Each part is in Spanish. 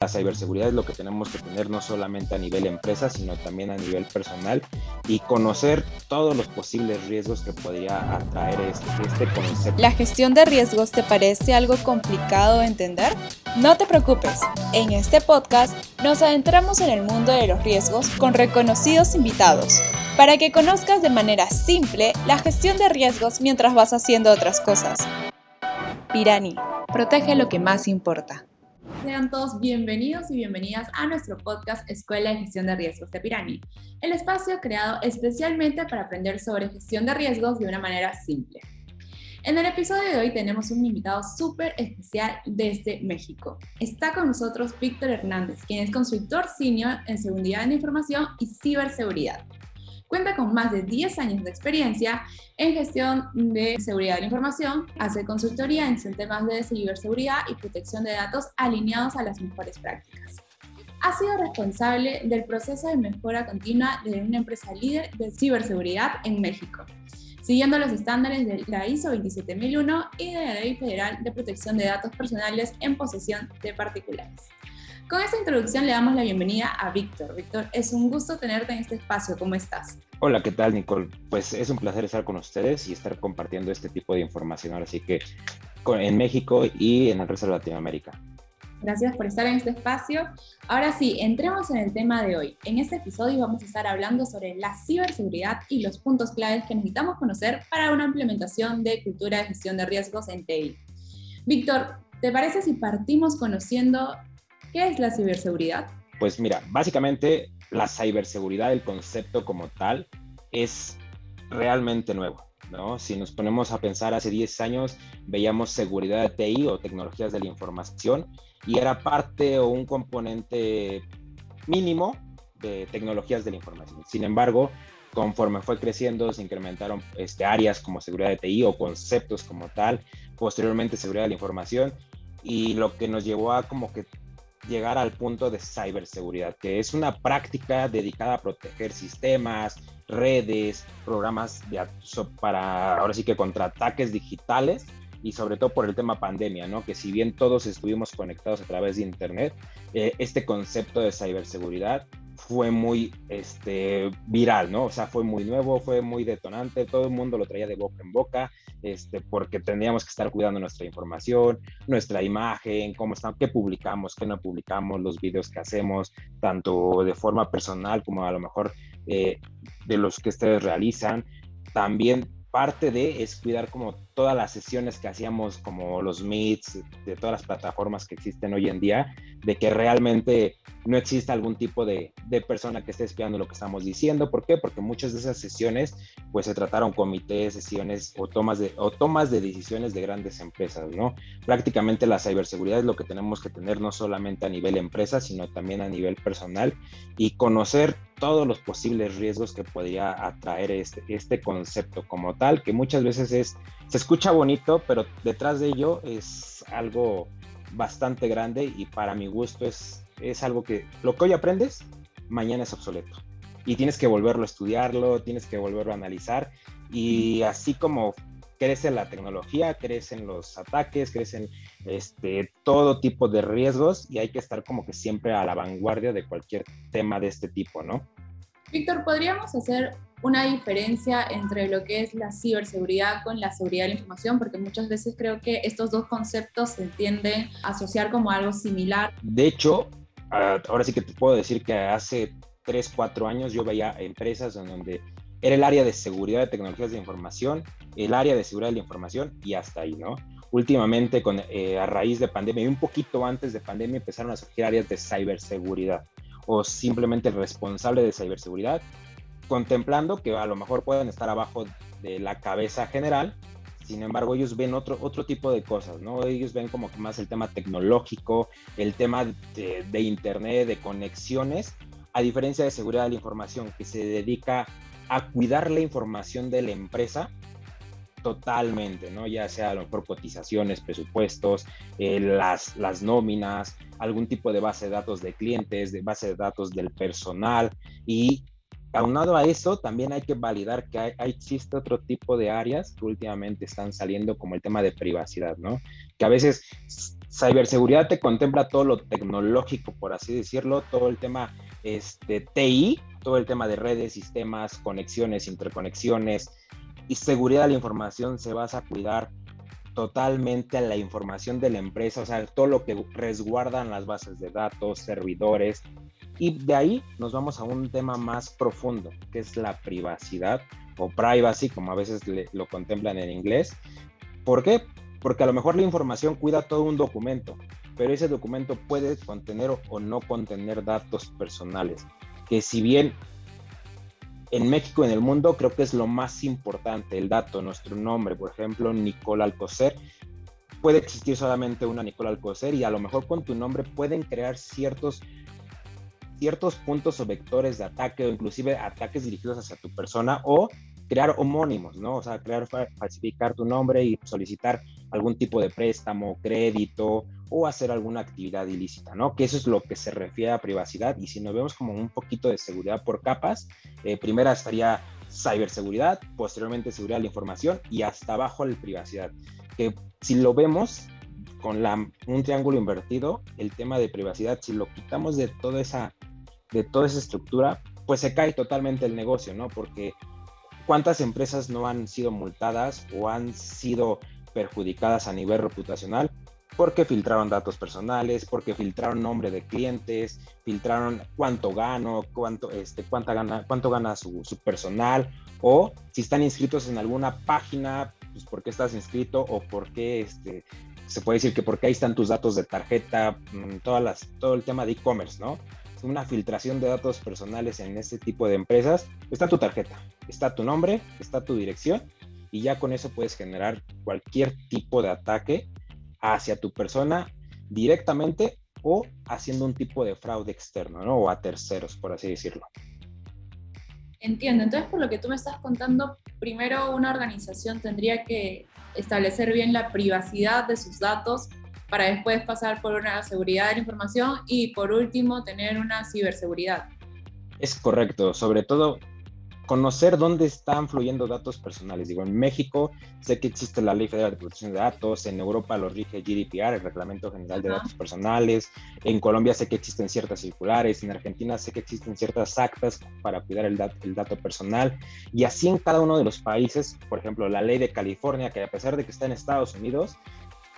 La ciberseguridad es lo que tenemos que tener no solamente a nivel empresa, sino también a nivel personal y conocer todos los posibles riesgos que podría atraer este, este concepto. ¿La gestión de riesgos te parece algo complicado de entender? No te preocupes, en este podcast nos adentramos en el mundo de los riesgos con reconocidos invitados para que conozcas de manera simple la gestión de riesgos mientras vas haciendo otras cosas. Pirani, protege lo que más importa. Sean todos bienvenidos y bienvenidas a nuestro podcast Escuela de Gestión de Riesgos de Pirani, el espacio creado especialmente para aprender sobre gestión de riesgos de una manera simple. En el episodio de hoy tenemos un invitado súper especial desde México. Está con nosotros Víctor Hernández, quien es consultor senior en seguridad de información y ciberseguridad. Cuenta con más de 10 años de experiencia en gestión de seguridad de la información, hace consultoría en temas de ciberseguridad y protección de datos alineados a las mejores prácticas. Ha sido responsable del proceso de mejora continua de una empresa líder de ciberseguridad en México, siguiendo los estándares de la ISO 27001 y de la Ley Federal de Protección de Datos Personales en posesión de particulares. Con esta introducción le damos la bienvenida a Víctor. Víctor, es un gusto tenerte en este espacio. ¿Cómo estás? Hola, ¿qué tal, Nicole? Pues es un placer estar con ustedes y estar compartiendo este tipo de información, ahora sí que en México y en el resto de Latinoamérica. Gracias por estar en este espacio. Ahora sí, entremos en el tema de hoy. En este episodio vamos a estar hablando sobre la ciberseguridad y los puntos claves que necesitamos conocer para una implementación de cultura de gestión de riesgos en TI. Víctor, ¿te parece si partimos conociendo ¿Qué es la ciberseguridad? Pues mira, básicamente la ciberseguridad, el concepto como tal, es realmente nuevo. ¿no? Si nos ponemos a pensar hace 10 años, veíamos seguridad de TI o tecnologías de la información y era parte o un componente mínimo de tecnologías de la información. Sin embargo, conforme fue creciendo, se incrementaron este, áreas como seguridad de TI o conceptos como tal, posteriormente seguridad de la información y lo que nos llevó a como que llegar al punto de ciberseguridad, que es una práctica dedicada a proteger sistemas, redes, programas para ahora sí que contra ataques digitales y sobre todo por el tema pandemia, ¿no? Que si bien todos estuvimos conectados a través de Internet, eh, este concepto de ciberseguridad fue muy este, viral, ¿no? O sea, fue muy nuevo, fue muy detonante, todo el mundo lo traía de boca en boca, este, porque teníamos que estar cuidando nuestra información, nuestra imagen, cómo están, qué publicamos, qué no publicamos, los videos que hacemos, tanto de forma personal como a lo mejor eh, de los que ustedes realizan. También parte de es cuidar como todas las sesiones que hacíamos, como los meets, de todas las plataformas que existen hoy en día, de que realmente no exista algún tipo de, de, persona que esté espiando lo que estamos diciendo. ¿Por qué? Porque muchas de esas sesiones pues se trataron comités, sesiones o tomas de, o tomas de decisiones de grandes empresas, ¿no? Prácticamente la ciberseguridad es lo que tenemos que tener no solamente a nivel empresa, sino también a nivel personal y conocer todos los posibles riesgos que podría atraer este, este concepto como tal, que muchas veces es, se escucha bonito, pero detrás de ello es algo bastante grande y para mi gusto es, es algo que lo que hoy aprendes, mañana es obsoleto. Y tienes que volverlo a estudiarlo, tienes que volverlo a analizar y así como crece la tecnología, crecen los ataques, crecen este, todo tipo de riesgos y hay que estar como que siempre a la vanguardia de cualquier tema de este tipo, ¿no? Víctor, ¿podríamos hacer una diferencia entre lo que es la ciberseguridad con la seguridad de la información? Porque muchas veces creo que estos dos conceptos se tienden a asociar como algo similar. De hecho, ah, ahora sí que te puedo decir que hace 3, 4 años yo veía empresas en donde era el área de seguridad de tecnologías de información, el área de seguridad de la información y hasta ahí, ¿no? Últimamente, con, eh, a raíz de pandemia y un poquito antes de pandemia, empezaron a surgir áreas de ciberseguridad o simplemente el responsable de ciberseguridad, contemplando que a lo mejor pueden estar abajo de la cabeza general, sin embargo ellos ven otro, otro tipo de cosas, ¿no? Ellos ven como que más el tema tecnológico, el tema de, de Internet, de conexiones, a diferencia de seguridad de la información, que se dedica a cuidar la información de la empresa totalmente, ¿no? Ya sea a lo mejor cotizaciones, presupuestos, eh, las, las nóminas, algún tipo de base de datos de clientes, de base de datos del personal y aunado a eso, también hay que validar que existe otro tipo de áreas que últimamente están saliendo como el tema de privacidad, ¿no? Que a veces Ciberseguridad te contempla todo lo tecnológico, por así decirlo, todo el tema este, TI, todo el tema de redes, sistemas, conexiones, interconexiones y seguridad de la información se basa a cuidar totalmente a la información de la empresa, o sea, todo lo que resguardan las bases de datos, servidores, y de ahí nos vamos a un tema más profundo, que es la privacidad o privacy, como a veces lo contemplan en inglés. ¿Por qué? Porque a lo mejor la información cuida todo un documento, pero ese documento puede contener o no contener datos personales, que si bien en México en el mundo creo que es lo más importante, el dato, nuestro nombre, por ejemplo, Nicole Alcocer, puede existir solamente una Nicole Alcocer y a lo mejor con tu nombre pueden crear ciertos ciertos puntos o vectores de ataque o inclusive ataques dirigidos hacia tu persona o crear homónimos, ¿no? O sea, crear, falsificar tu nombre y solicitar algún tipo de préstamo, crédito o hacer alguna actividad ilícita, ¿no? Que eso es lo que se refiere a privacidad y si nos vemos como un poquito de seguridad por capas, eh, primera estaría ciberseguridad, posteriormente seguridad de la información y hasta abajo la privacidad, que si lo vemos con un triángulo invertido, el tema de privacidad, si lo quitamos de toda esa de toda esa estructura, pues se cae totalmente el negocio, ¿no? Porque cuántas empresas no han sido multadas o han sido perjudicadas a nivel reputacional porque filtraron datos personales, porque filtraron nombre de clientes, filtraron cuánto gano, cuánto, este, cuánta gana, cuánto gana su, personal, o si están inscritos en alguna página, pues por qué estás inscrito o por qué este, se puede decir que porque ahí están tus datos de tarjeta, mm, todas las, todo el tema de e-commerce, ¿no? una filtración de datos personales en este tipo de empresas, está tu tarjeta, está tu nombre, está tu dirección y ya con eso puedes generar cualquier tipo de ataque hacia tu persona directamente o haciendo un tipo de fraude externo, ¿no? O a terceros, por así decirlo. Entiendo, entonces por lo que tú me estás contando, primero una organización tendría que establecer bien la privacidad de sus datos para después pasar por una seguridad de la información y por último tener una ciberseguridad. Es correcto, sobre todo conocer dónde están fluyendo datos personales. Digo, en México sé que existe la Ley Federal de Protección de Datos, en Europa lo rige GDPR, el Reglamento General de Datos Personales, en Colombia sé que existen ciertas circulares, en Argentina sé que existen ciertas actas para cuidar el, el dato personal, y así en cada uno de los países, por ejemplo, la ley de California, que a pesar de que está en Estados Unidos,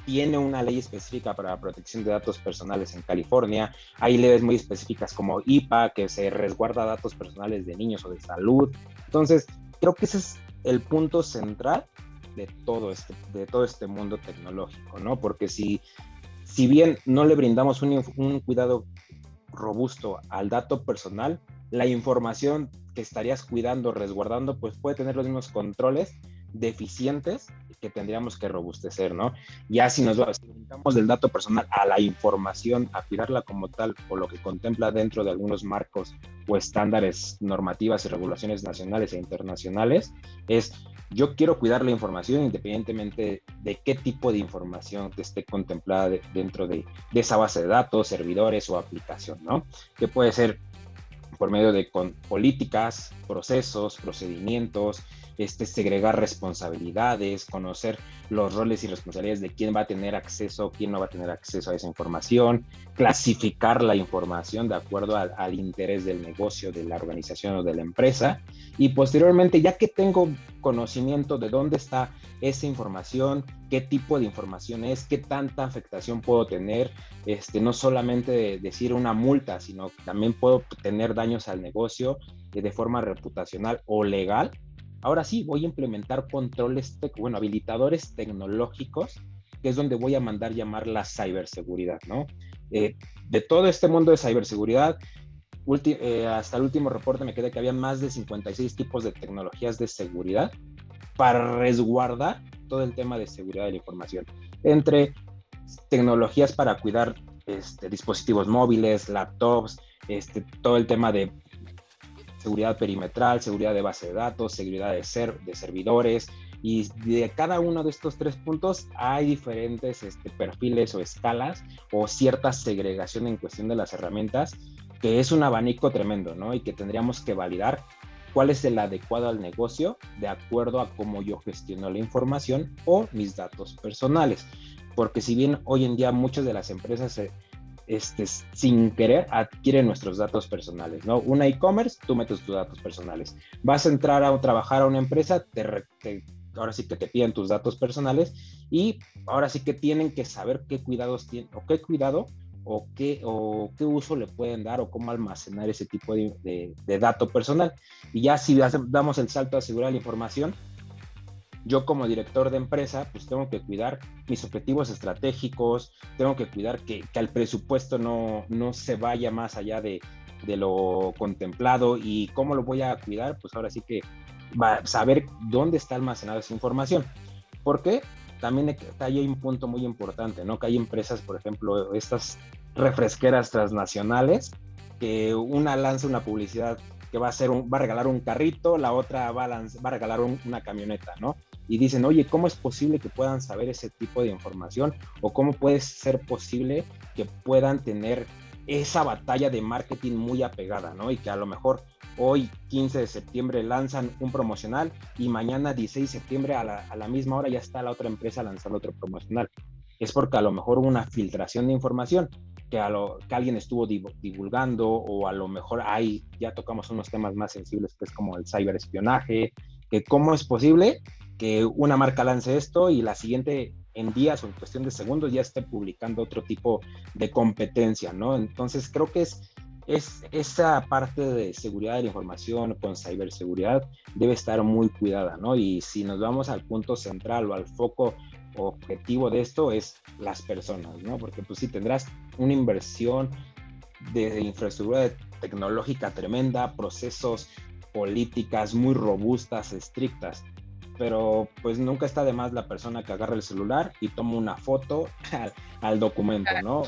tiene una ley específica para la protección de datos personales en California. Hay leyes muy específicas como IPA, que se resguarda datos personales de niños o de salud. Entonces, creo que ese es el punto central de todo este, de todo este mundo tecnológico, ¿no? Porque si, si bien no le brindamos un, un cuidado robusto al dato personal, la información que estarías cuidando, resguardando, pues puede tener los mismos controles deficientes que tendríamos que robustecer, ¿no? Ya si nos vamos del dato personal a la información, a cuidarla como tal, o lo que contempla dentro de algunos marcos o estándares normativas y regulaciones nacionales e internacionales, es yo quiero cuidar la información independientemente de qué tipo de información esté contemplada dentro de, de, esa base de datos, servidores o aplicación, ¿no? Que puede ser por medio de políticas, procesos, procedimientos, este, segregar responsabilidades, conocer los roles y responsabilidades de quién va a tener acceso, quién no va a tener acceso a esa información, clasificar la información de acuerdo al, interés del negocio, de la organización o de la empresa. Y posteriormente, ya que tengo conocimiento de dónde está esa información, qué tipo de información es, qué tanta afectación puedo tener, este, no solamente decir una multa, sino también puedo tener daños al negocio de forma reputacional o legal, Ahora sí, voy a implementar controles, bueno, habilitadores tecnológicos, que es donde voy a mandar llamar la ciberseguridad, ¿no? Eh, de todo este mundo de ciberseguridad, eh, hasta el último reporte me quedé que había más de 56 tipos de tecnologías de seguridad para resguardar todo el tema de seguridad de la información. Entre tecnologías para cuidar este, dispositivos móviles, laptops, este, todo el tema de seguridad perimetral, seguridad de base de datos, seguridad de, ser, de servidores. Y de cada uno de estos tres puntos hay diferentes este, perfiles o escalas o cierta segregación en cuestión de las herramientas, que es un abanico tremendo, ¿no? Y que tendríamos que validar cuál es el adecuado al negocio de acuerdo a cómo yo gestiono la información o mis datos personales. porque si bien hoy en día muchas de las empresas este, sin querer adquieren nuestros datos personales, ¿no? Una e-commerce, tú metes tus datos personales. Vas a entrar a trabajar a una empresa, te, ahora sí que te piden tus datos personales y ahora sí que tienen que saber qué cuidados tienen o qué cuidado o qué, o qué uso le pueden dar o cómo almacenar ese tipo de, de, dato personal. Y ya si damos el salto a asegurar la información, yo como director de empresa, pues tengo que cuidar mis objetivos estratégicos, tengo que cuidar que, que el presupuesto no, no se vaya más allá de, de, lo contemplado y cómo lo voy a cuidar, pues ahora sí que va a saber dónde está almacenada esa información. Porque también hay un punto muy importante, ¿no? Que hay empresas, por ejemplo, estas refresqueras transnacionales, que una lanza una publicidad que va a, ser va a regalar un carrito, la otra va a, va a regalar una camioneta, ¿no? Y dicen, oye, ¿cómo es posible que puedan saber ese tipo de información? ¿O cómo puede ser posible que puedan tener esa batalla de marketing muy apegada, ¿no? Y que a lo mejor hoy 15 de septiembre lanzan un promocional y mañana 16 de septiembre a la, a la misma hora ya está la otra empresa lanzando otro promocional. Es porque a lo mejor una filtración de información que, a lo, que alguien estuvo divulgando o a lo mejor hay, ya tocamos unos temas más sensibles que es como el ciberespionaje, que cómo es posible que una marca lance esto y la siguiente en días o en cuestión de segundos ya esté publicando otro tipo de competencia, ¿no? Entonces creo que es es, esa parte de seguridad de la información con ciberseguridad debe estar muy cuidada, ¿no? Y si nos vamos al punto central o al foco objetivo de esto es las personas, ¿no? Porque pues sí tendrás una inversión de infraestructura tecnológica tremenda, procesos, políticas muy robustas, estrictas, pero pues nunca está de más la persona que agarra el celular y toma una foto al, documento, ¿no?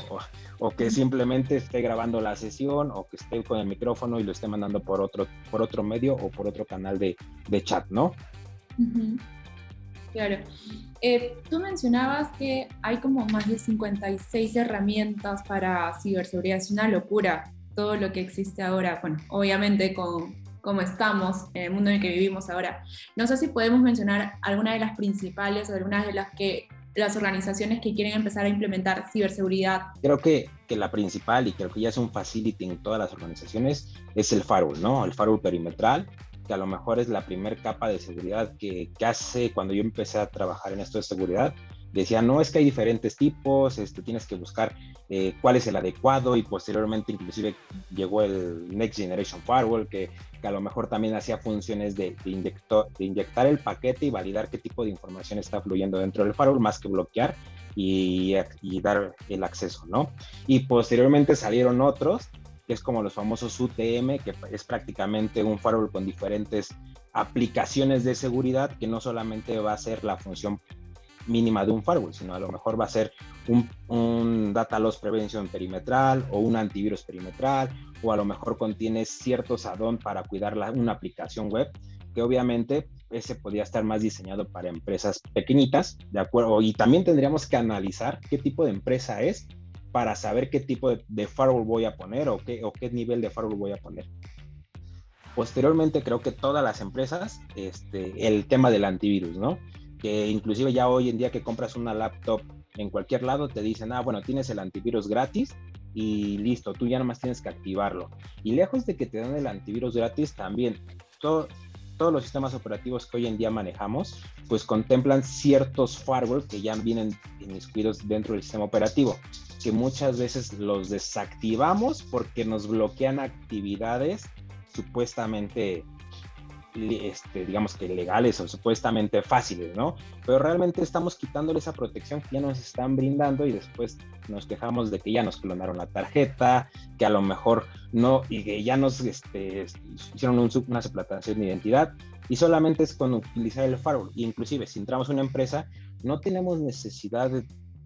O, que simplemente esté grabando la sesión o que esté con el micrófono y lo esté mandando por otro, por otro medio o por otro canal de, chat, ¿no? Claro. Eh, tú mencionabas que hay como más de 56 herramientas para ciberseguridad. Es una locura todo lo que existe ahora. Bueno, obviamente con, como estamos, en el mundo en el que vivimos ahora. No sé si podemos mencionar alguna de las principales o algunas de las que las organizaciones que quieren empezar a implementar ciberseguridad. Creo que, que la principal, y creo que ya es un facility en todas las organizaciones, es el firewall, ¿no? El firewall perimetral, que a lo mejor es la primera capa de seguridad que, que hace cuando yo empecé a trabajar en esto de seguridad decía, no, es que hay diferentes tipos, este, tienes que buscar eh, cuál es el adecuado y posteriormente inclusive llegó el Next Generation Firewall que, que a lo mejor también hacía funciones de, de, de, inyectar el paquete y validar qué tipo de información está fluyendo dentro del firewall más que bloquear y, y dar el acceso, ¿no? Y posteriormente salieron otros que es como los famosos UTM, que es prácticamente un firewall con diferentes aplicaciones de seguridad que no solamente va a ser la función mínima de un firewall, sino a lo mejor va a ser un, un, data loss prevention perimetral o un antivirus perimetral, o a lo mejor contiene ciertos add-on para cuidar la, una aplicación web, que obviamente ese podría estar más diseñado para empresas pequeñitas, ¿de acuerdo? Y también tendríamos que analizar qué tipo de empresa es para saber qué tipo de, de firewall voy a poner o qué, o qué nivel de firewall voy a poner. Posteriormente creo que todas las empresas, este, el tema del antivirus, ¿no? Que inclusive ya hoy en día que compras una laptop en cualquier lado te dicen, ah, bueno, tienes el antivirus gratis y listo, tú ya nomás tienes que activarlo. Y lejos de que te den el antivirus gratis, también todos los sistemas operativos que hoy en día manejamos, pues contemplan ciertos firewall que ya vienen inmiscuidos dentro del sistema operativo, que muchas veces los desactivamos porque nos bloquean actividades supuestamente este, digamos que legales o supuestamente fáciles, ¿no? Pero realmente estamos quitándole esa protección que ya nos están brindando y después nos quejamos de que ya nos clonaron la tarjeta, que a lo mejor no, y que ya nos este, hicieron una suplantación de identidad y solamente es con utilizar el firewall. inclusive si entramos a una empresa, no tenemos necesidad de,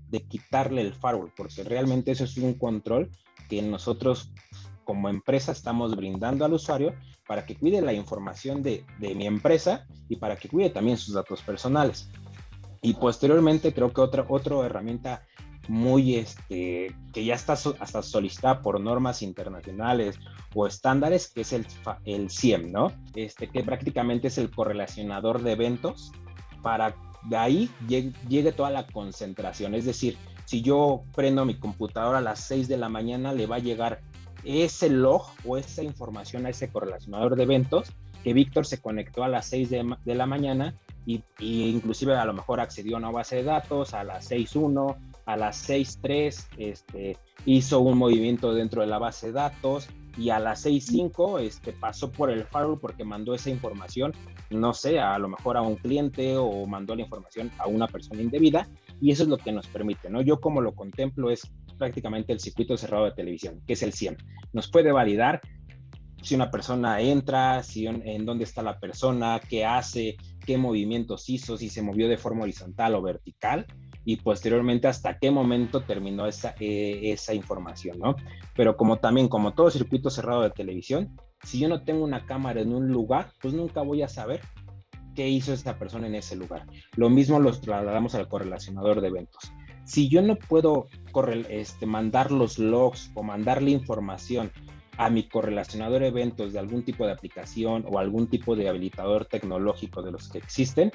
de quitarle el firewall, porque realmente eso es un control que nosotros como empresa estamos brindando al usuario para que cuide la información de, de, mi empresa y para que cuide también sus datos personales. Y posteriormente creo que otra, otra herramienta muy, este, que ya está hasta solicitada por normas internacionales o estándares, que es el, el CIEM, ¿no? Este, que prácticamente es el correlacionador de eventos para de ahí llegue, toda la concentración. Es decir, si yo prendo mi computadora a las 6 de la mañana, le va a llegar ese log o esa información a ese correlacionador de eventos que Víctor se conectó a las 6 de, la mañana y, inclusive a lo mejor accedió a una base de datos a las 6.1, a las 6.3, este, hizo un movimiento dentro de la base de datos y a las 6.5 este, pasó por el firewall porque mandó esa información, no sé, a lo mejor a un cliente o mandó la información a una persona indebida y eso es lo que nos permite, ¿no? Yo como lo contemplo es prácticamente el circuito cerrado de televisión, que es el CIEM. Nos puede validar si una persona entra, si en dónde está la persona, qué hace, qué movimientos hizo, si se movió de forma horizontal o vertical y posteriormente hasta qué momento terminó esa, eh, esa información, ¿no? Pero como también, como todo circuito cerrado de televisión, si yo no tengo una cámara en un lugar, pues nunca voy a saber qué hizo esta persona en ese lugar. Lo mismo lo trasladamos al correlacionador de eventos. Si yo no puedo este, mandar los logs o mandarle información a mi correlacionador eventos de algún tipo de aplicación o algún tipo de habilitador tecnológico de los que existen,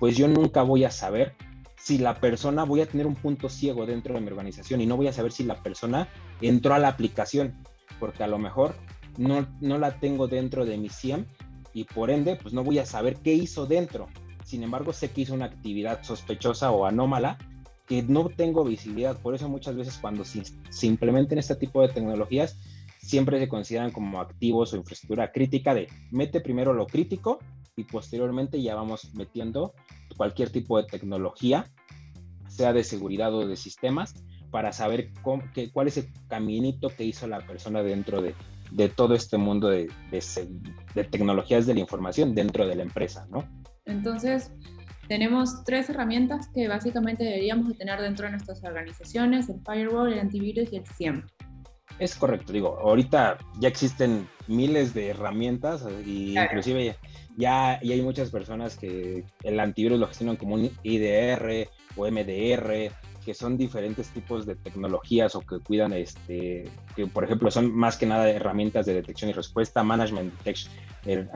pues yo nunca voy a saber si la persona, voy a tener un punto ciego dentro de mi organización y no voy a saber si la persona entró a la aplicación, porque a lo mejor no, no la tengo dentro de mi SIEM y por ende, pues no voy a saber qué hizo dentro. Sin embargo, sé que hizo una actividad sospechosa o anómala que no tengo visibilidad. Por eso muchas veces cuando se, se este tipo de tecnologías, siempre se consideran como activos o infraestructura crítica de mete primero lo crítico y posteriormente ya vamos metiendo cualquier tipo de tecnología, sea de seguridad o de sistemas, para saber cuál es el caminito que hizo la persona dentro de, todo este mundo de, tecnologías de la información dentro de la empresa, ¿no? Entonces, tenemos tres herramientas que básicamente deberíamos de tener dentro de nuestras organizaciones, el firewall, el antivirus y el SIEM. Es correcto, digo, ahorita ya existen miles de herramientas y inclusive ya, hay muchas personas que el antivirus lo gestionan como un IDR o MDR, que son diferentes tipos de tecnologías o que cuidan, este, que por ejemplo son más que nada herramientas de detección y respuesta, management detection eh,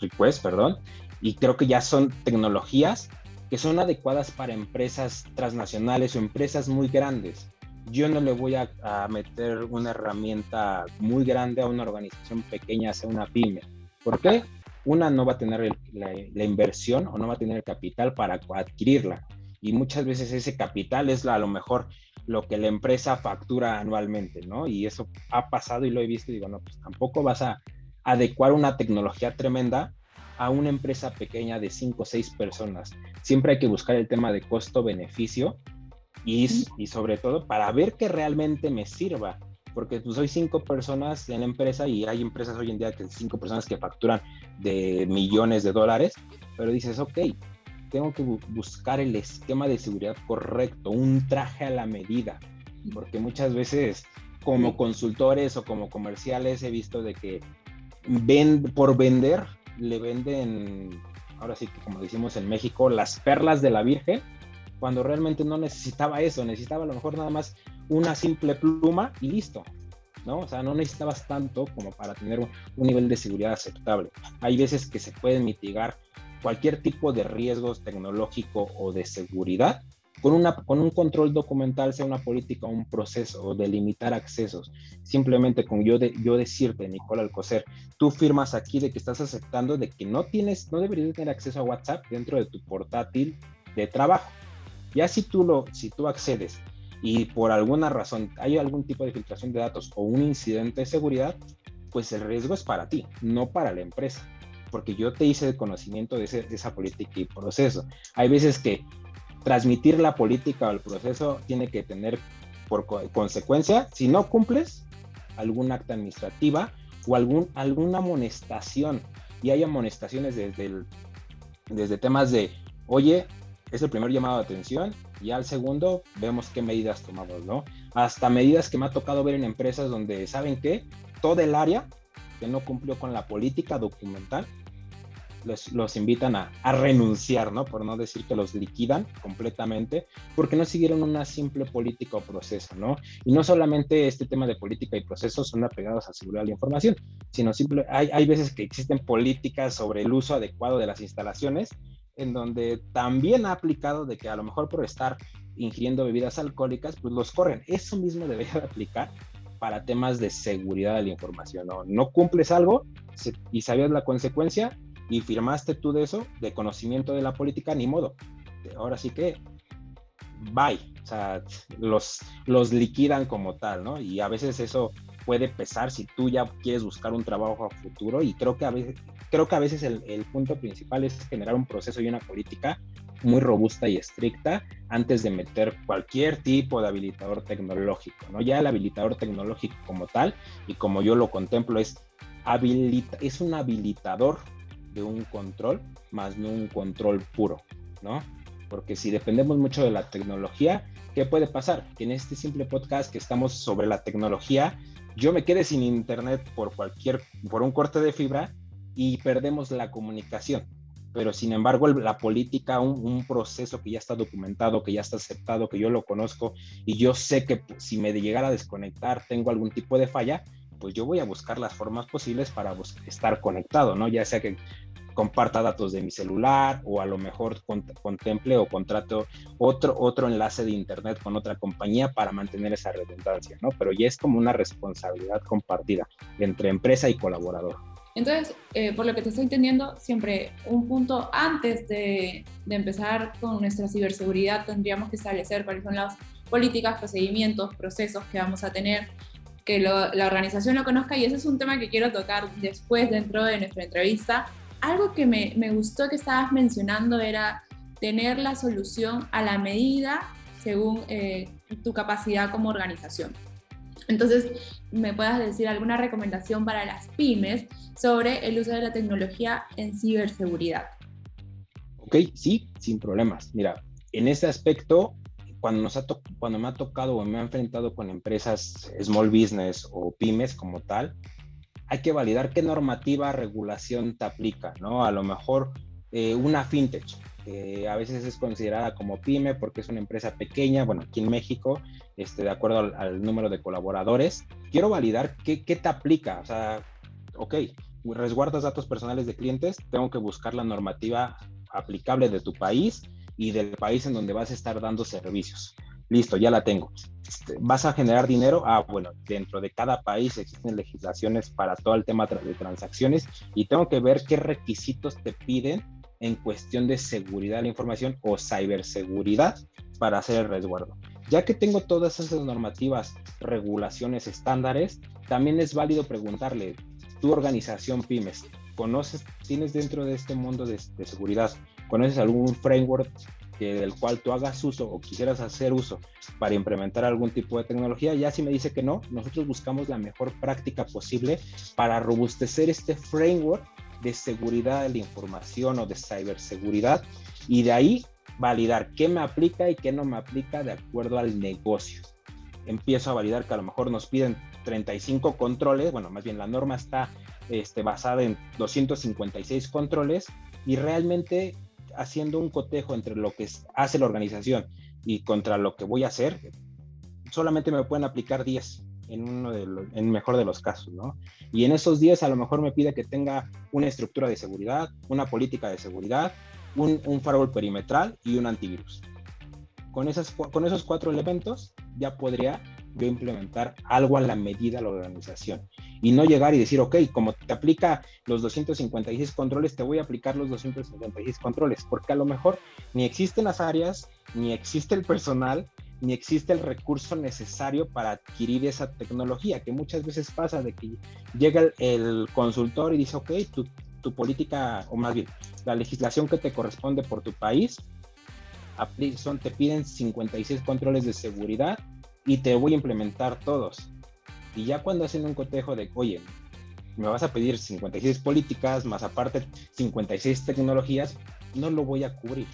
request, perdón, y creo que ya son tecnologías que son adecuadas para empresas transnacionales o empresas muy grandes. Yo no le voy a, meter una herramienta muy grande a una organización pequeña, sea una pyme. ¿Por qué? una no va a tener la, inversión o no va a tener el capital para adquirirla. Y muchas veces ese capital es a lo mejor lo que la empresa factura anualmente, ¿no? Y eso ha pasado y lo he visto y digo, no, pues tampoco vas a adecuar una tecnología tremenda a una empresa pequeña de cinco o seis personas. Siempre hay que buscar el tema de costo-beneficio y, y sobre todo para ver que realmente me sirva porque pues soy cinco personas en la empresa y hay empresas hoy en día que cinco personas que facturan de millones de dólares, pero dices, ok, tengo que buscar el esquema de seguridad correcto, un traje a la medida, porque muchas veces como consultores o como comerciales he visto de que ven, por vender le venden, ahora sí que como decimos en México, las perlas de la Virgen, cuando realmente no necesitaba eso, necesitaba a lo mejor nada más una simple pluma y listo. ¿no? O sea, no necesitabas tanto como para tener un, nivel de seguridad aceptable. Hay veces que se pueden mitigar cualquier tipo de riesgos tecnológico o de seguridad con, una, con un control documental, sea una política o un proceso, o delimitar accesos. Simplemente con yo, de, yo decirte, Nicola Alcocer, tú firmas aquí de que estás aceptando de que no tienes, no deberías tener acceso a WhatsApp dentro de tu portátil de trabajo. Ya si tú, lo, si tú accedes y por alguna razón hay algún tipo de filtración de datos o un incidente de seguridad, pues el riesgo es para ti, no para la empresa, porque yo te hice el conocimiento de, esa política y proceso. Hay veces que transmitir la política o el proceso tiene que tener por consecuencia, si no cumples, algún acta administrativa o algún, alguna amonestación. Y hay amonestaciones desde, desde temas de, oye, es el primer llamado de atención y al segundo vemos qué medidas tomamos, ¿no? Hasta medidas que me ha tocado ver en empresas donde, ¿saben qué? Todo el área que no cumplió con la política documental, los, invitan a, a, renunciar, ¿no? Por no decir que los liquidan completamente, porque no siguieron una simple política o proceso, ¿no? Y no solamente este tema de política y procesos son apegados a seguridad de la información, sino simple, hay, veces que existen políticas sobre el uso adecuado de las instalaciones en donde también ha aplicado de que a lo mejor por estar ingiriendo bebidas alcohólicas, pues los corren. Eso mismo debería aplicar para temas de seguridad de la información. No, no cumples algo y sabías la consecuencia y firmaste tú de eso, de conocimiento de la política, ni modo. Ahora sí que, bye. O sea, los, los liquidan como tal, ¿no? Y a veces eso puede pesar si tú ya quieres buscar un trabajo a futuro y creo que a veces, creo que a veces el, el punto principal es generar un proceso y una política muy robusta y estricta antes de meter cualquier tipo de habilitador tecnológico, ¿no? Ya el habilitador tecnológico como tal, y como yo lo contemplo, es, habilita es un habilitador de un control, más no un control puro, ¿no? Porque si dependemos mucho de la tecnología, ¿qué puede pasar? En este simple podcast que estamos sobre la tecnología, yo me quede sin internet por cualquier, por un corte de fibra y perdemos la comunicación pero sin embargo la política, un, proceso que ya está documentado, que ya está aceptado, que yo lo conozco y yo sé que si me llegara a desconectar tengo algún tipo de falla, pues yo voy a buscar las formas posibles para estar conectado, ¿no? Ya sea que comparta datos de mi celular o a lo mejor contemple o contrato otro, otro enlace de internet con otra compañía para mantener esa redundancia, ¿no? Pero ya es como una responsabilidad compartida entre empresa y colaborador. Entonces, eh, por lo que te estoy entendiendo, siempre un punto antes de, empezar con nuestra ciberseguridad tendríamos que establecer cuáles son las políticas, procedimientos, procesos que vamos a tener, que la organización lo conozca y ese es un tema que quiero tocar después dentro de nuestra entrevista. Algo que me, gustó que estabas mencionando era tener la solución a la medida según eh, tu capacidad como organización. Entonces, ¿me puedas decir alguna recomendación para las pymes sobre el uso de la tecnología en ciberseguridad? Ok, sí, sin problemas. Mira, en ese aspecto, cuando, nos ha cuando me ha tocado o me ha enfrentado con empresas small business o pymes como tal, hay que validar qué normativa, regulación te aplica, ¿no? A lo mejor eh, una fintech, a veces es considerada como pyme porque es una empresa pequeña, bueno, aquí en México, este, de acuerdo al, número de colaboradores. Quiero validar qué, qué te aplica, o sea, ok, resguardas datos personales de clientes, tengo que buscar la normativa aplicable de tu país y del país en donde vas a estar dando servicios. Listo, ya la tengo. Este, ¿Vas a generar dinero? Ah, bueno, dentro de cada país existen legislaciones para todo el tema de transacciones y tengo que ver qué requisitos te piden en cuestión de seguridad de la información o ciberseguridad para hacer el resguardo. Ya que tengo todas esas normativas, regulaciones, estándares, también es válido preguntarle, tu organización pymes, ¿conoces, tienes dentro de este mundo de, seguridad, conoces algún framework del cual tú hagas uso o quisieras hacer uso para implementar algún tipo de tecnología, ya si me dice que no, nosotros buscamos la mejor práctica posible para robustecer este framework de seguridad de la información o de ciberseguridad y de ahí validar qué me aplica y qué no me aplica de acuerdo al negocio. Empiezo a validar que a lo mejor nos piden 35 controles, bueno, más bien la norma está este, basada en 256 controles y realmente haciendo un cotejo entre lo que hace la organización y contra lo que voy a hacer, solamente me pueden aplicar 10 en uno de los, en mejor de los casos, ¿no? Y en esos días a lo mejor me pide que tenga una estructura de seguridad, una política de seguridad, un, un firewall perimetral y un antivirus. Con, esas, con esos cuatro elementos ya podría yo implementar algo a la medida de la organización. Y no llegar y decir, ok, como te aplica los 256 controles, te voy a aplicar los 256 controles, porque a lo mejor ni existen las áreas, ni existe el personal, ni existe el recurso necesario para adquirir esa tecnología, que muchas veces pasa de que llega el, consultor y dice, ok, tu, tu, política, o más bien, la legislación que te corresponde por tu país, son, te piden 56 controles de seguridad y te voy a implementar todos. Y ya cuando hacen un cotejo de, oye, me vas a pedir 56 políticas, más aparte 56 tecnologías, no lo voy a cubrir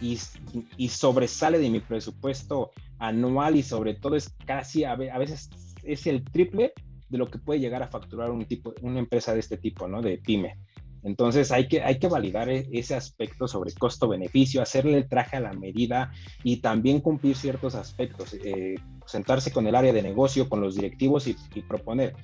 y, sobresale de mi presupuesto anual y sobre todo es casi a, veces es el triple de lo que puede llegar a facturar un tipo, una empresa de este tipo, ¿no? De pyme. Entonces hay que, hay que validar e, ese aspecto sobre costo-beneficio, hacerle el traje a la medida y también cumplir ciertos aspectos, eh, sentarse con el área de negocio, con los directivos y, y, proponer,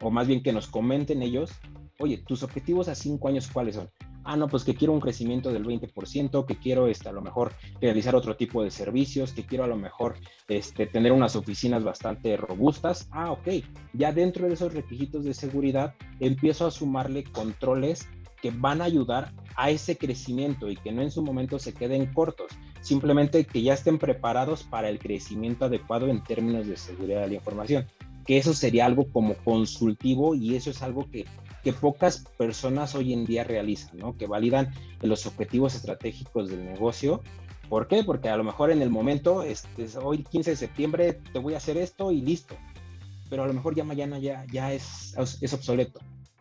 o más bien que nos comenten ellos, oye, tus objetivos a cinco años cuáles son. ah, no, pues que quiero un crecimiento del 20%, que quiero este, a lo mejor realizar otro tipo de servicios, que quiero a lo mejor este, tener unas oficinas bastante robustas. Ah, ok, ya dentro de esos requisitos de seguridad empiezo a sumarle controles que van a ayudar a ese crecimiento y que no en su momento se queden cortos, simplemente que ya estén preparados para el crecimiento adecuado en términos de seguridad de la información, que eso sería algo como consultivo y eso es algo que que pocas personas hoy en día realizan, ¿no? Que validan los objetivos estratégicos del negocio. ¿Por qué? Porque a lo mejor en el momento, este, hoy 15 de septiembre, te voy a hacer esto y listo. Pero a lo mejor ya mañana ya, ya es, es obsoleto.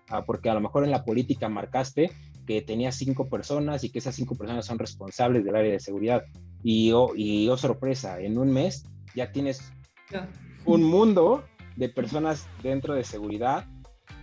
Ah, porque a lo mejor en la política marcaste que tenías cinco personas y que esas cinco personas son responsables del área de seguridad. Y oh, y oh sorpresa, en un mes ya tienes un mundo de personas dentro de seguridad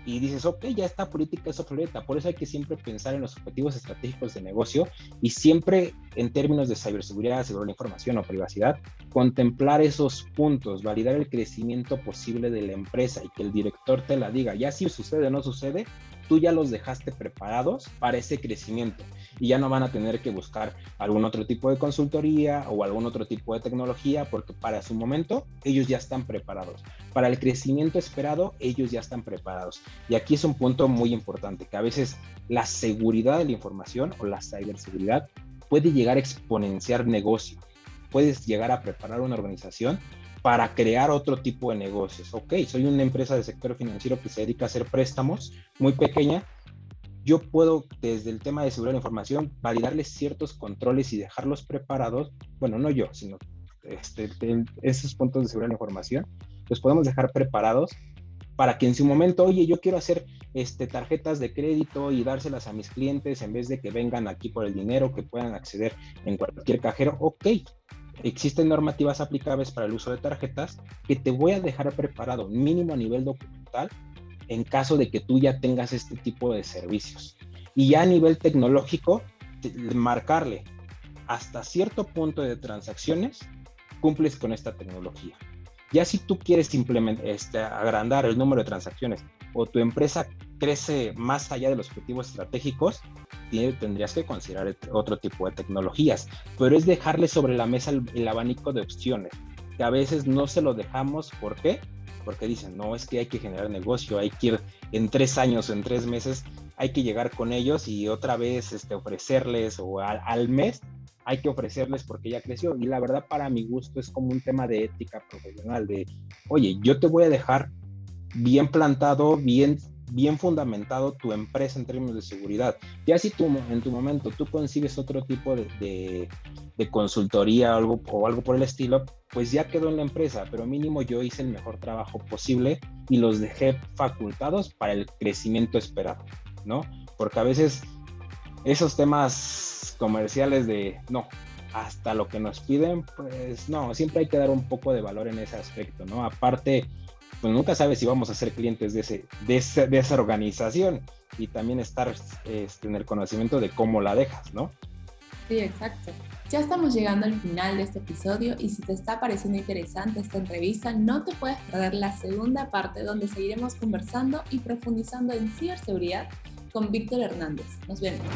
y dices, ok, ya esta política es obsoleta. Por eso hay que siempre pensar en los objetivos estratégicos de negocio y siempre en términos de ciberseguridad, seguridad de la información o privacidad, contemplar esos puntos, validar el crecimiento posible de la empresa y que el director te la diga. Ya si sucede o no sucede, tú ya los dejaste preparados para ese crecimiento y ya no van a tener que buscar algún otro tipo de consultoría o algún otro tipo de tecnología porque para su momento ellos ya están preparados. Para el crecimiento esperado, ellos ya están preparados. Y aquí es un punto muy importante, que a veces la seguridad de la información o la ciberseguridad puede llegar a exponenciar negocio. Puedes llegar a preparar una organización para crear otro tipo de negocios. Ok, soy una empresa del sector financiero que se dedica a hacer préstamos muy pequeña. Yo puedo, desde el tema de seguridad de información, validarles ciertos controles y dejarlos preparados. Bueno, no yo, sino este, esos puntos de seguridad de información, los podemos dejar preparados para que en su momento, oye, yo quiero hacer este, tarjetas de crédito y dárselas a mis clientes en vez de que vengan aquí por el dinero, que puedan acceder en cualquier cajero. Ok, existen normativas aplicables para el uso de tarjetas que te voy a dejar preparado mínimo a nivel documental en caso de que tú ya tengas este tipo de servicios. Y ya a nivel tecnológico, marcarle hasta cierto punto de transacciones, cumples con esta tecnología. Ya si tú quieres simplemente este, agrandar el número de transacciones o tu empresa crece más allá de los objetivos estratégicos, tendrías que considerar otro tipo de tecnologías, pero es dejarle sobre la mesa el, abanico de opciones, que a veces no se lo dejamos, ¿por qué? Porque dicen, no, es que hay que generar negocio, hay que ir en tres años en tres meses, hay que llegar con ellos y otra vez este, ofrecerles o al, mes hay que ofrecerles porque ya creció. Y la verdad, para mi gusto, es como un tema de ética profesional, de, oye, yo te voy a dejar bien plantado, bien bien fundamentado tu empresa en términos de seguridad. Ya si tú en tu momento tú consigues otro tipo de, consultoría o algo, o algo por el estilo, pues ya quedó en la empresa, pero mínimo yo hice el mejor trabajo posible y los dejé facultados para el crecimiento esperado, ¿no? Porque a veces esos temas comerciales de, no, hasta lo que nos piden, pues no, siempre hay que dar un poco de valor en ese aspecto, ¿no? Aparte, pues nunca sabes si vamos a ser clientes de, ese, de, de esa organización y también estar este, en el conocimiento de cómo la dejas, ¿no? Sí, exacto. Ya estamos llegando al final de este episodio y si te está pareciendo interesante esta entrevista, no te puedes perder la segunda parte donde seguiremos conversando y profundizando en ciberseguridad con Víctor Hernández. Nos vemos.